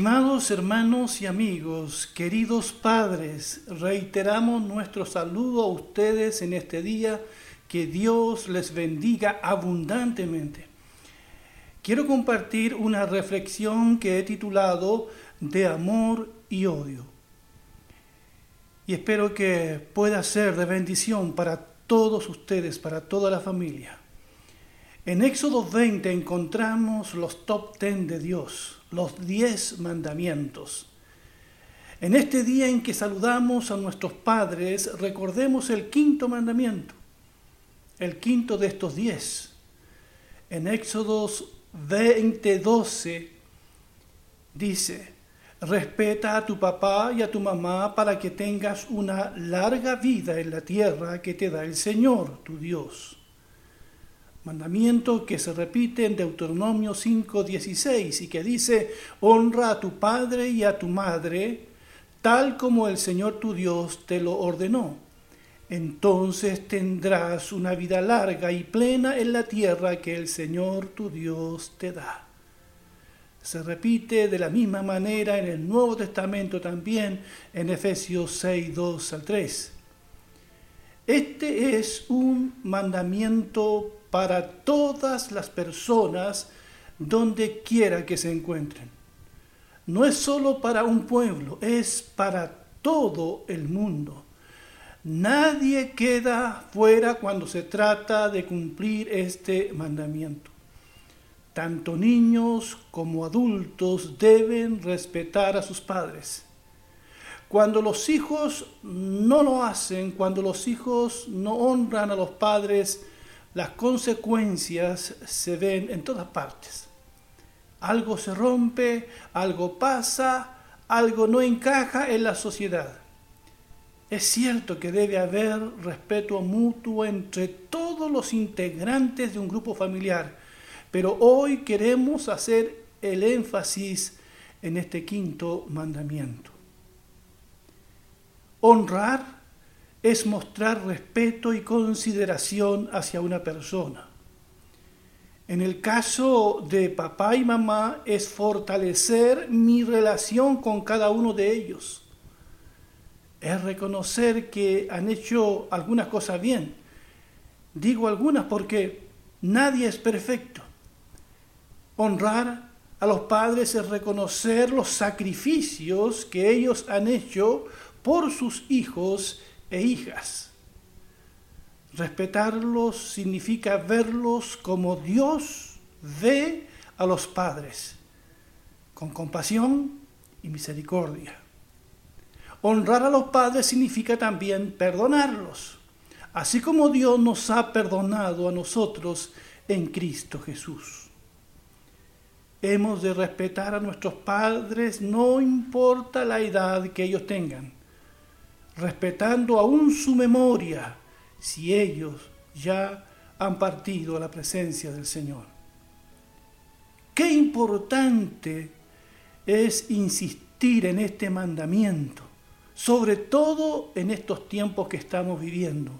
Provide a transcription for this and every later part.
Estimados hermanos y amigos, queridos padres, reiteramos nuestro saludo a ustedes en este día. Que Dios les bendiga abundantemente. Quiero compartir una reflexión que he titulado De amor y odio. Y espero que pueda ser de bendición para todos ustedes, para toda la familia. En Éxodo 20 encontramos los top 10 de Dios los diez mandamientos. En este día en que saludamos a nuestros padres, recordemos el quinto mandamiento, el quinto de estos diez. En Éxodos 20:12 dice, respeta a tu papá y a tu mamá para que tengas una larga vida en la tierra que te da el Señor, tu Dios mandamiento que se repite en Deuteronomio 5:16 y que dice, honra a tu padre y a tu madre, tal como el Señor tu Dios te lo ordenó. Entonces tendrás una vida larga y plena en la tierra que el Señor tu Dios te da. Se repite de la misma manera en el Nuevo Testamento también en Efesios 6, 2 al 3. Este es un mandamiento para todas las personas donde quiera que se encuentren. No es solo para un pueblo, es para todo el mundo. Nadie queda fuera cuando se trata de cumplir este mandamiento. Tanto niños como adultos deben respetar a sus padres. Cuando los hijos no lo hacen, cuando los hijos no honran a los padres, las consecuencias se ven en todas partes. Algo se rompe, algo pasa, algo no encaja en la sociedad. Es cierto que debe haber respeto mutuo entre todos los integrantes de un grupo familiar, pero hoy queremos hacer el énfasis en este quinto mandamiento. Honrar es mostrar respeto y consideración hacia una persona. En el caso de papá y mamá es fortalecer mi relación con cada uno de ellos. Es reconocer que han hecho algunas cosas bien. Digo algunas porque nadie es perfecto. Honrar a los padres es reconocer los sacrificios que ellos han hecho por sus hijos e hijas. Respetarlos significa verlos como Dios ve a los padres, con compasión y misericordia. Honrar a los padres significa también perdonarlos, así como Dios nos ha perdonado a nosotros en Cristo Jesús. Hemos de respetar a nuestros padres no importa la edad que ellos tengan respetando aún su memoria, si ellos ya han partido a la presencia del Señor. Qué importante es insistir en este mandamiento, sobre todo en estos tiempos que estamos viviendo,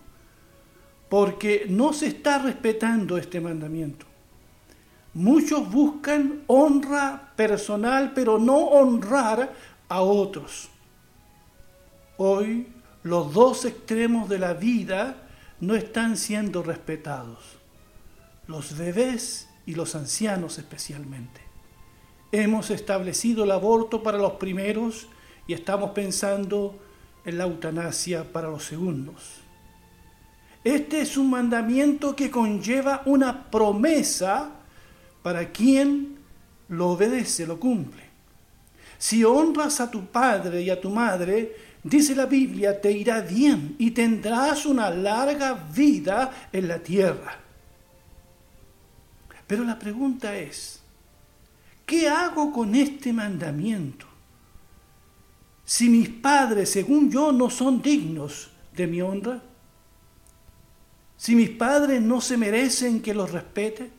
porque no se está respetando este mandamiento. Muchos buscan honra personal, pero no honrar a otros. Hoy los dos extremos de la vida no están siendo respetados, los bebés y los ancianos especialmente. Hemos establecido el aborto para los primeros y estamos pensando en la eutanasia para los segundos. Este es un mandamiento que conlleva una promesa para quien lo obedece, lo cumple. Si honras a tu padre y a tu madre, Dice la Biblia, te irá bien y tendrás una larga vida en la tierra. Pero la pregunta es, ¿qué hago con este mandamiento? Si mis padres, según yo, no son dignos de mi honra, si mis padres no se merecen que los respete,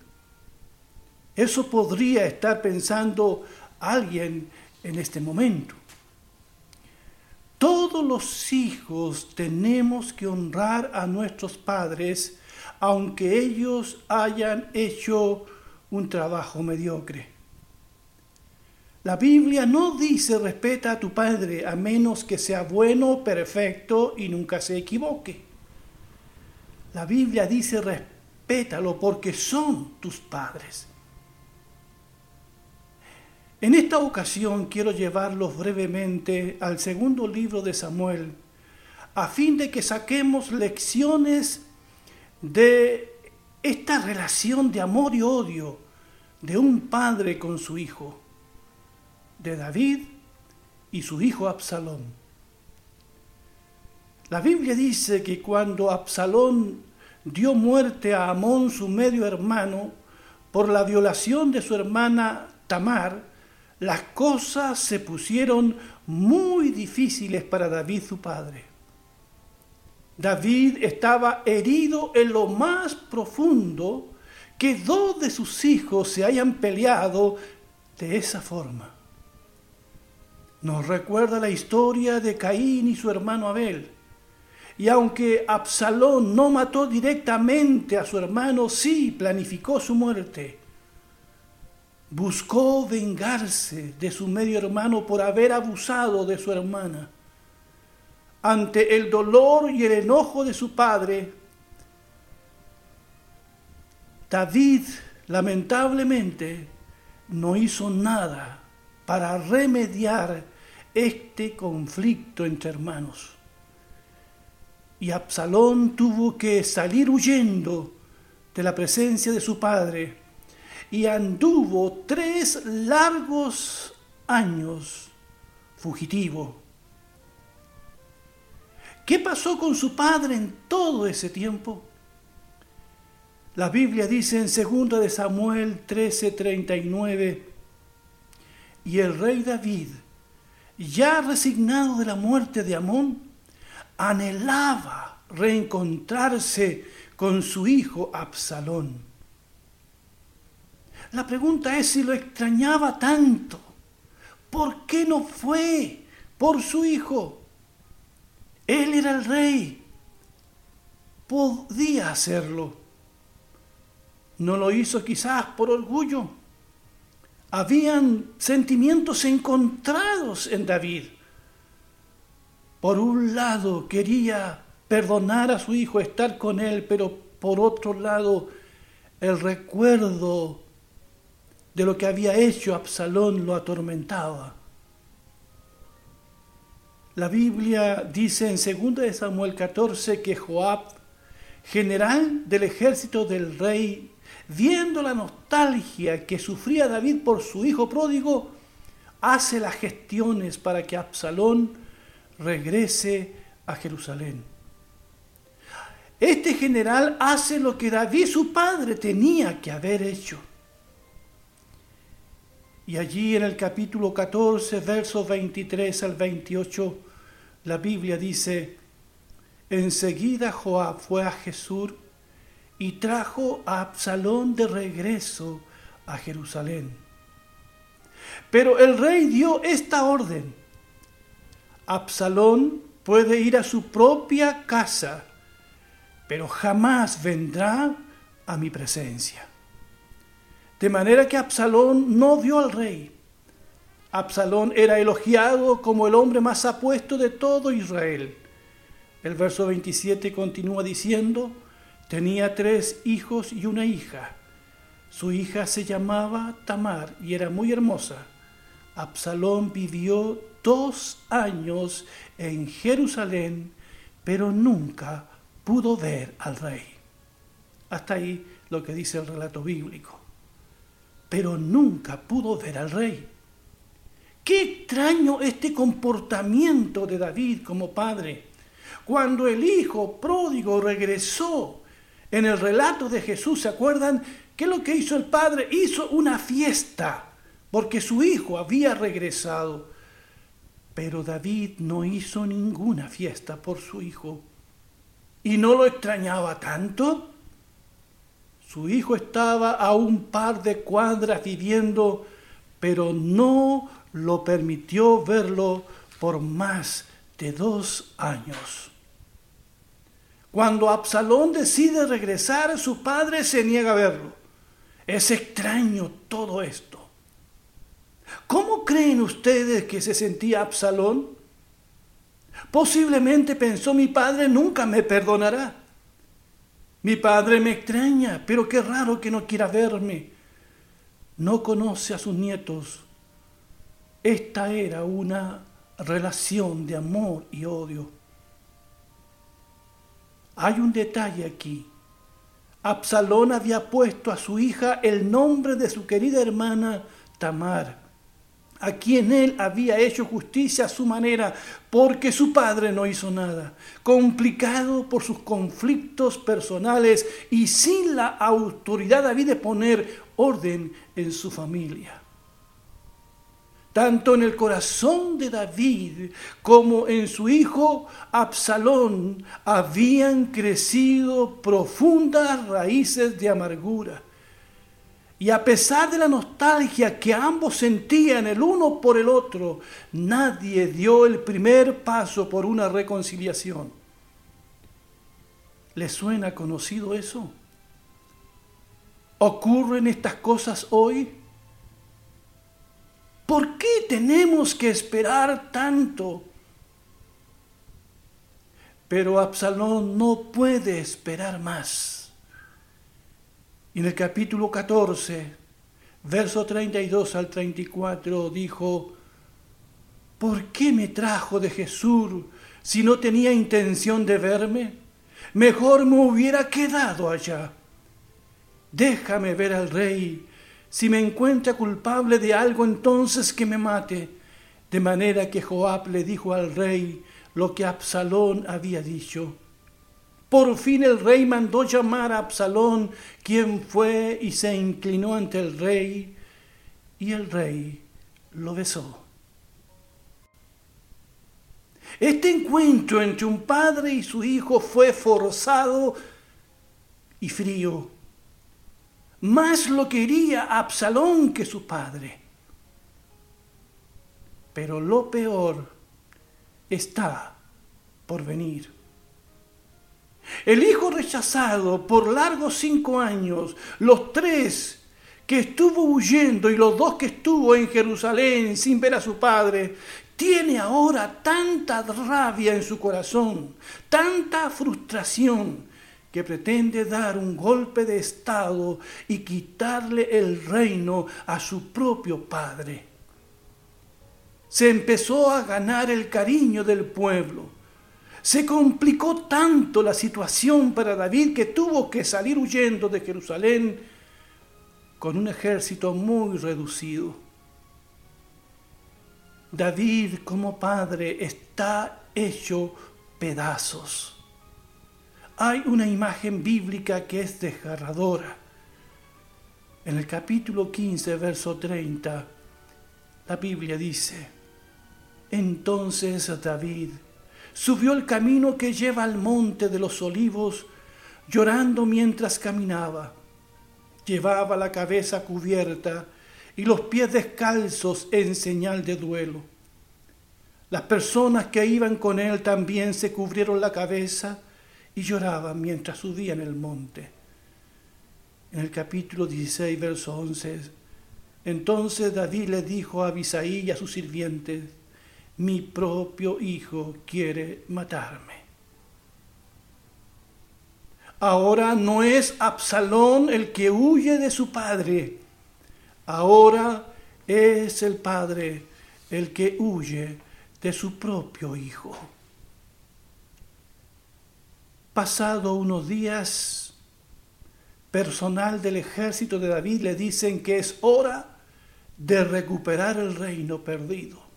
eso podría estar pensando alguien en este momento. Todos los hijos tenemos que honrar a nuestros padres, aunque ellos hayan hecho un trabajo mediocre. La Biblia no dice respeta a tu padre a menos que sea bueno, perfecto y nunca se equivoque. La Biblia dice respétalo porque son tus padres. En esta ocasión quiero llevarlos brevemente al segundo libro de Samuel, a fin de que saquemos lecciones de esta relación de amor y odio de un padre con su hijo, de David y su hijo Absalón. La Biblia dice que cuando Absalón dio muerte a Amón, su medio hermano, por la violación de su hermana Tamar, las cosas se pusieron muy difíciles para David su padre. David estaba herido en lo más profundo que dos de sus hijos se hayan peleado de esa forma. Nos recuerda la historia de Caín y su hermano Abel. Y aunque Absalón no mató directamente a su hermano, sí planificó su muerte buscó vengarse de su medio hermano por haber abusado de su hermana. Ante el dolor y el enojo de su padre, David lamentablemente no hizo nada para remediar este conflicto entre hermanos. Y Absalón tuvo que salir huyendo de la presencia de su padre y anduvo tres largos años fugitivo. ¿Qué pasó con su padre en todo ese tiempo? La Biblia dice en 2 de Samuel 13:39, y el rey David, ya resignado de la muerte de Amón, anhelaba reencontrarse con su hijo Absalón la pregunta es si lo extrañaba tanto. ¿Por qué no fue por su hijo? Él era el rey. Podía hacerlo. No lo hizo quizás por orgullo. Habían sentimientos encontrados en David. Por un lado quería perdonar a su hijo, estar con él, pero por otro lado el recuerdo de lo que había hecho Absalón lo atormentaba. La Biblia dice en 2 Samuel 14 que Joab, general del ejército del rey, viendo la nostalgia que sufría David por su hijo pródigo, hace las gestiones para que Absalón regrese a Jerusalén. Este general hace lo que David su padre tenía que haber hecho y allí en el capítulo 14, versos 23 al 28, la Biblia dice, enseguida Joab fue a Jesús y trajo a Absalón de regreso a Jerusalén. Pero el rey dio esta orden. Absalón puede ir a su propia casa, pero jamás vendrá a mi presencia. De manera que Absalón no vio al rey. Absalón era elogiado como el hombre más apuesto de todo Israel. El verso 27 continúa diciendo, tenía tres hijos y una hija. Su hija se llamaba Tamar y era muy hermosa. Absalón vivió dos años en Jerusalén, pero nunca pudo ver al rey. Hasta ahí lo que dice el relato bíblico pero nunca pudo ver al rey. Qué extraño este comportamiento de David como padre. Cuando el hijo pródigo regresó en el relato de Jesús, ¿se acuerdan? ¿Qué lo que hizo el padre? Hizo una fiesta porque su hijo había regresado. Pero David no hizo ninguna fiesta por su hijo. ¿Y no lo extrañaba tanto? Su hijo estaba a un par de cuadras viviendo, pero no lo permitió verlo por más de dos años. Cuando Absalón decide regresar, su padre se niega a verlo. Es extraño todo esto. ¿Cómo creen ustedes que se sentía Absalón? Posiblemente pensó mi padre nunca me perdonará. Mi padre me extraña, pero qué raro que no quiera verme. No conoce a sus nietos. Esta era una relación de amor y odio. Hay un detalle aquí. Absalón había puesto a su hija el nombre de su querida hermana Tamar, a quien él había hecho justicia a su manera, porque su padre no hizo nada, complicado por sus conflictos personales y sin la autoridad había de poner orden en su familia tanto en el corazón de David como en su hijo Absalón habían crecido profundas raíces de amargura. Y a pesar de la nostalgia que ambos sentían el uno por el otro, nadie dio el primer paso por una reconciliación. ¿Le suena conocido eso? ¿Ocurren estas cosas hoy? ¿Por qué tenemos que esperar tanto? Pero Absalón no puede esperar más. En el capítulo 14, verso 32 al 34, dijo, ¿por qué me trajo de Jesús si no tenía intención de verme? Mejor me hubiera quedado allá. Déjame ver al rey si me encuentra culpable de algo, entonces que me mate. De manera que Joab le dijo al rey lo que Absalón había dicho. Por fin el rey mandó llamar a Absalón, quien fue y se inclinó ante el rey, y el rey lo besó. Este encuentro entre un padre y su hijo fue forzado y frío más lo quería Absalón que su padre. Pero lo peor está por venir. El hijo rechazado por largos cinco años, los tres que estuvo huyendo y los dos que estuvo en Jerusalén sin ver a su padre, tiene ahora tanta rabia en su corazón, tanta frustración, que pretende dar un golpe de Estado y quitarle el reino a su propio padre. Se empezó a ganar el cariño del pueblo. Se complicó tanto la situación para David que tuvo que salir huyendo de Jerusalén con un ejército muy reducido. David como padre está hecho pedazos hay una imagen bíblica que es desgarradora. En el capítulo 15, verso 30, la Biblia dice, entonces David subió el camino que lleva al monte de los olivos, llorando mientras caminaba. Llevaba la cabeza cubierta y los pies descalzos en señal de duelo. Las personas que iban con él también se cubrieron la cabeza y lloraban mientras subían el monte. En el capítulo 16, verso 11, entonces David le dijo a Abisaí y a sus sirvientes, mi propio hijo quiere matarme. Ahora no es Absalón el que huye de su padre, ahora es el padre el que huye de su propio hijo. Pasado unos días, personal del ejército de David le dicen que es hora de recuperar el reino perdido.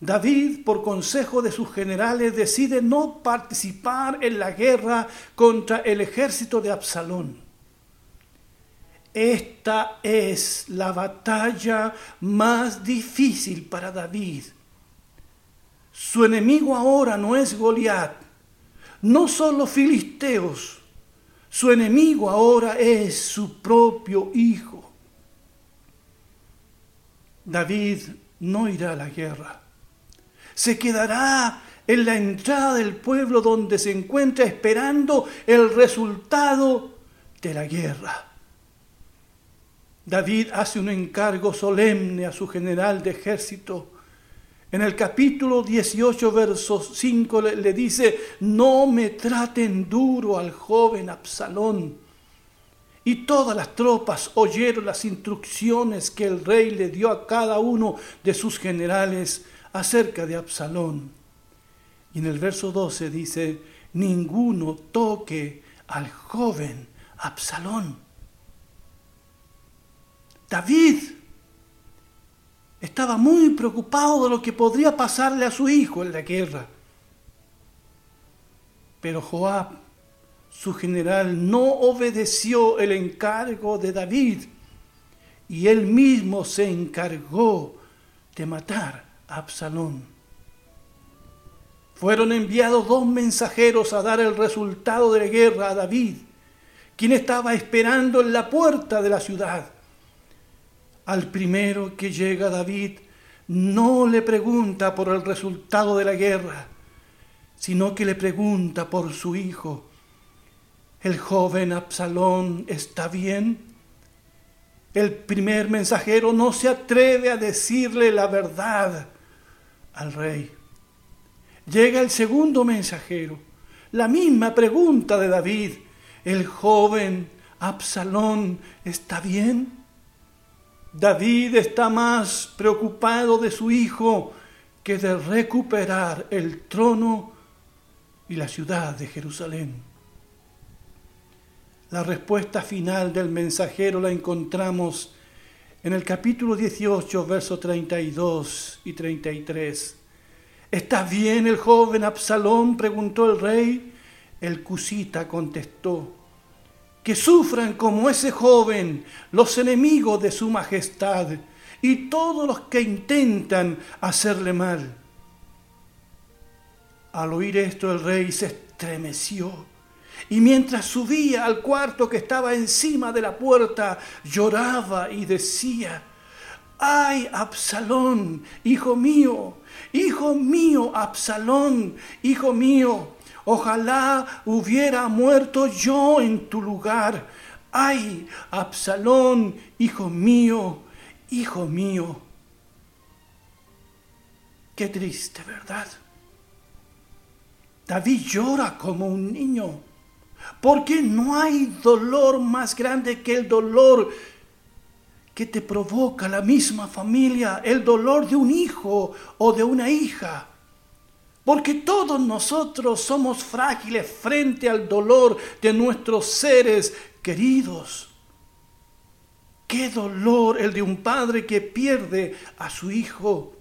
David, por consejo de sus generales, decide no participar en la guerra contra el ejército de Absalón. Esta es la batalla más difícil para David. Su enemigo ahora no es Goliat, no solo filisteos, su enemigo ahora es su propio hijo. David no irá a la guerra. Se quedará en la entrada del pueblo donde se encuentra esperando el resultado de la guerra. David hace un encargo solemne a su general de ejército. En el capítulo 18, versos 5 le, le, dice, no me traten duro al joven Absalón. Y todas las tropas oyeron las instrucciones que el rey le dio a cada uno de sus generales acerca de Absalón. Y en el verso 12 dice, ninguno toque al joven Absalón. David estaba muy preocupado de lo que podría pasarle a su hijo en la guerra. Pero Joab, su general, no obedeció el encargo de David y él mismo se encargó de matar a Absalón. Fueron enviados dos mensajeros a dar el resultado de la guerra a David, quien estaba esperando en la puerta de la ciudad. Al primero que llega David no le pregunta por el resultado de la guerra, sino que le pregunta por su hijo. ¿El joven Absalón está bien? El primer mensajero no se atreve a decirle la verdad al rey. Llega el segundo mensajero, la misma pregunta de David. ¿El joven Absalón está bien? David está más preocupado de su hijo que de recuperar el trono y la ciudad de Jerusalén. La respuesta final del mensajero la encontramos en el capítulo 18, versos 32 y 33. ¿Está bien el joven Absalón? preguntó el rey. El cusita contestó, que sufran como ese joven los enemigos de su majestad y todos los que intentan hacerle mal. Al oír esto el rey se estremeció y mientras subía al cuarto que estaba encima de la puerta lloraba y decía, ay Absalón, hijo mío, hijo mío, Absalón, hijo mío, Ojalá hubiera muerto yo en tu lugar. Ay, Absalón, hijo mío, hijo mío. Qué triste, ¿verdad? David llora como un niño, porque no hay dolor más grande que el dolor que te provoca la misma familia, el dolor de un hijo o de una hija. Porque todos nosotros somos frágiles frente al dolor de nuestros seres queridos. Qué dolor el de un padre que pierde a su hijo.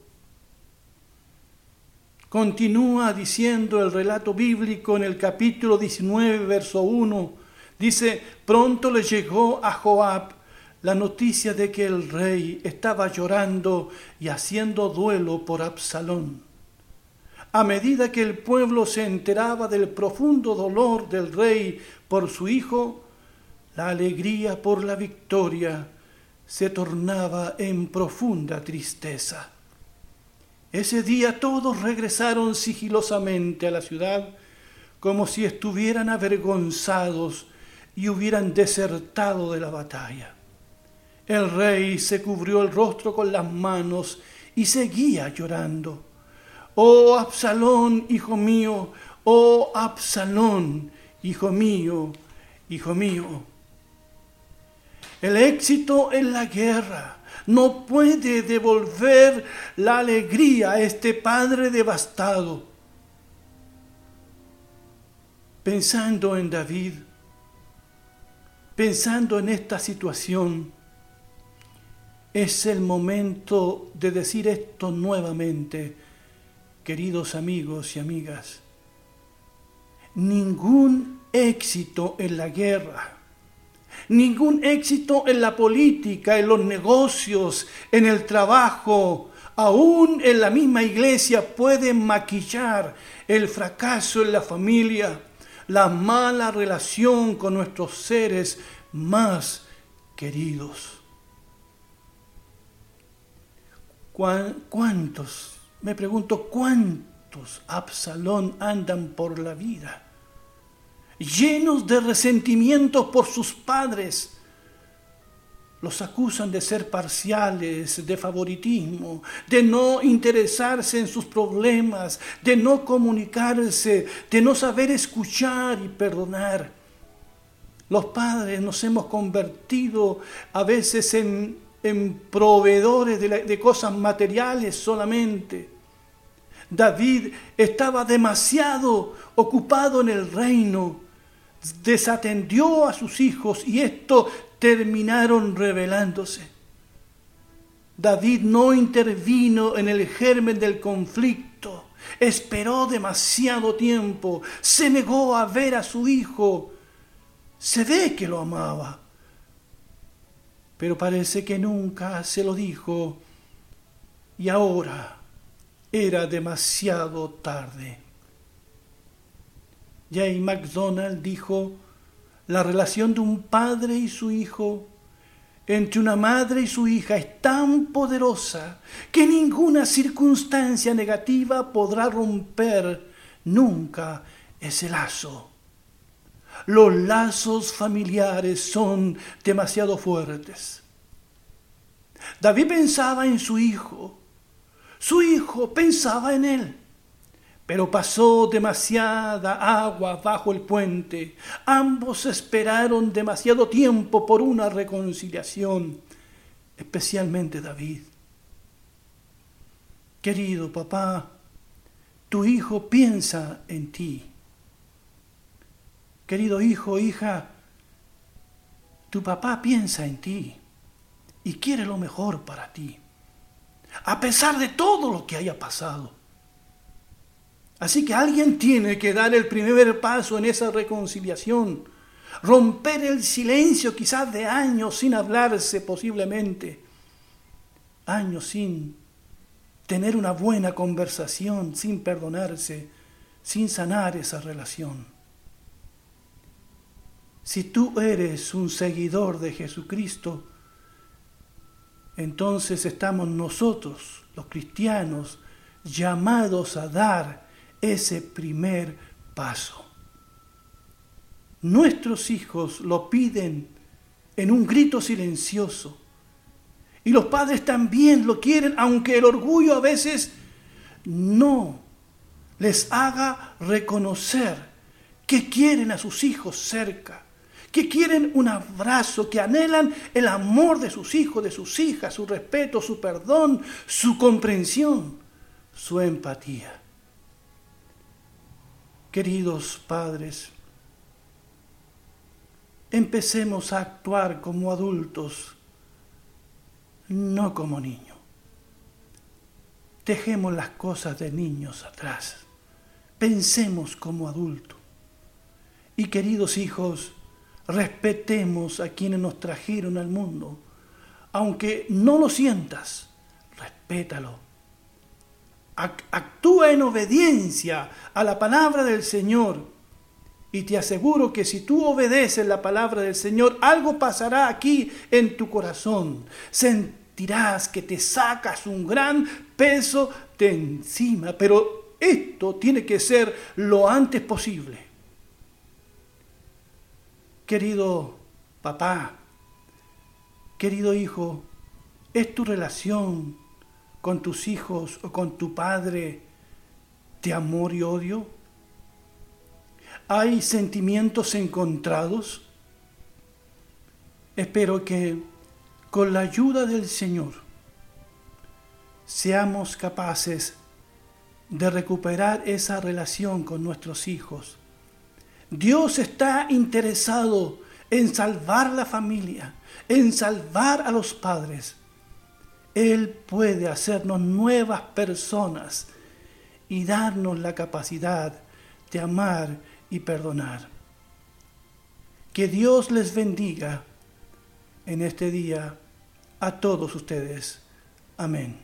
Continúa diciendo el relato bíblico en el capítulo 19, verso 1. Dice, pronto le llegó a Joab la noticia de que el rey estaba llorando y haciendo duelo por Absalón. A medida que el pueblo se enteraba del profundo dolor del rey por su hijo, la alegría por la victoria se tornaba en profunda tristeza. Ese día todos regresaron sigilosamente a la ciudad como si estuvieran avergonzados y hubieran desertado de la batalla. El rey se cubrió el rostro con las manos y seguía llorando. Oh Absalón, hijo mío, oh Absalón, hijo mío, hijo mío. El éxito en la guerra no puede devolver la alegría a este padre devastado. Pensando en David, pensando en esta situación, es el momento de decir esto nuevamente queridos amigos y amigas, ningún éxito en la guerra, ningún éxito en la política, en los negocios, en el trabajo, aún en la misma iglesia puede maquillar el fracaso en la familia, la mala relación con nuestros seres más queridos. ¿Cuántos me pregunto cuántos Absalón andan por la vida, llenos de resentimientos por sus padres, los acusan de ser parciales, de favoritismo, de no interesarse en sus problemas, de no comunicarse, de no saber escuchar y perdonar. Los padres nos hemos convertido a veces en, en proveedores de, de cosas materiales solamente. David estaba demasiado ocupado en el reino, desatendió a sus hijos y esto terminaron rebelándose. David no intervino en el germen del conflicto, esperó demasiado tiempo, se negó a ver a su hijo. Se ve que lo amaba, pero parece que nunca se lo dijo y ahora era demasiado tarde. Jay MacDonald dijo, la relación de un padre y su hijo, entre una madre y su hija, es tan poderosa que ninguna circunstancia negativa podrá romper nunca ese lazo. Los lazos familiares son demasiado fuertes. David pensaba en su hijo, su hijo pensaba en él. Pero pasó demasiada agua bajo el puente. Ambos esperaron demasiado tiempo por una reconciliación, especialmente David. Querido papá, tu hijo piensa en ti. Querido hijo, hija, tu papá piensa en ti y quiere lo mejor para ti, a pesar de todo lo que haya pasado. Así que alguien tiene que dar el primer paso en esa reconciliación, romper el silencio quizás de años sin hablarse posiblemente, años sin tener una buena conversación, sin perdonarse, sin sanar esa relación. Si tú eres un seguidor de Jesucristo, entonces estamos nosotros, los cristianos, llamados a dar ese primer paso. Nuestros hijos lo piden en un grito silencioso. Y los padres también lo quieren, aunque el orgullo a veces no les haga reconocer que quieren a sus hijos cerca, que quieren un abrazo, que anhelan el amor de sus hijos, de sus hijas, su respeto, su perdón, su comprensión, su empatía. Queridos padres, empecemos a actuar como adultos, no como niños. Dejemos las cosas de niños atrás. Pensemos como adultos. Y queridos hijos, respetemos a quienes nos trajeron al mundo. Aunque no lo sientas, respétalo actúa en obediencia a la palabra del Señor. Y te aseguro que si tú obedeces la palabra del Señor, algo pasará aquí en tu corazón. Sentirás que te sacas un gran peso de encima, pero esto tiene que ser lo antes posible. Querido papá, querido hijo, es tu relación con tus hijos o con tu padre de amor y odio? ¿Hay sentimientos encontrados? Espero que con la ayuda del Señor seamos capaces de recuperar esa relación con nuestros hijos. Dios está interesado en salvar la familia, en salvar a los padres. Él puede hacernos nuevas personas y darnos la capacidad de amar y perdonar. Que Dios les bendiga en este día a todos ustedes. Amén.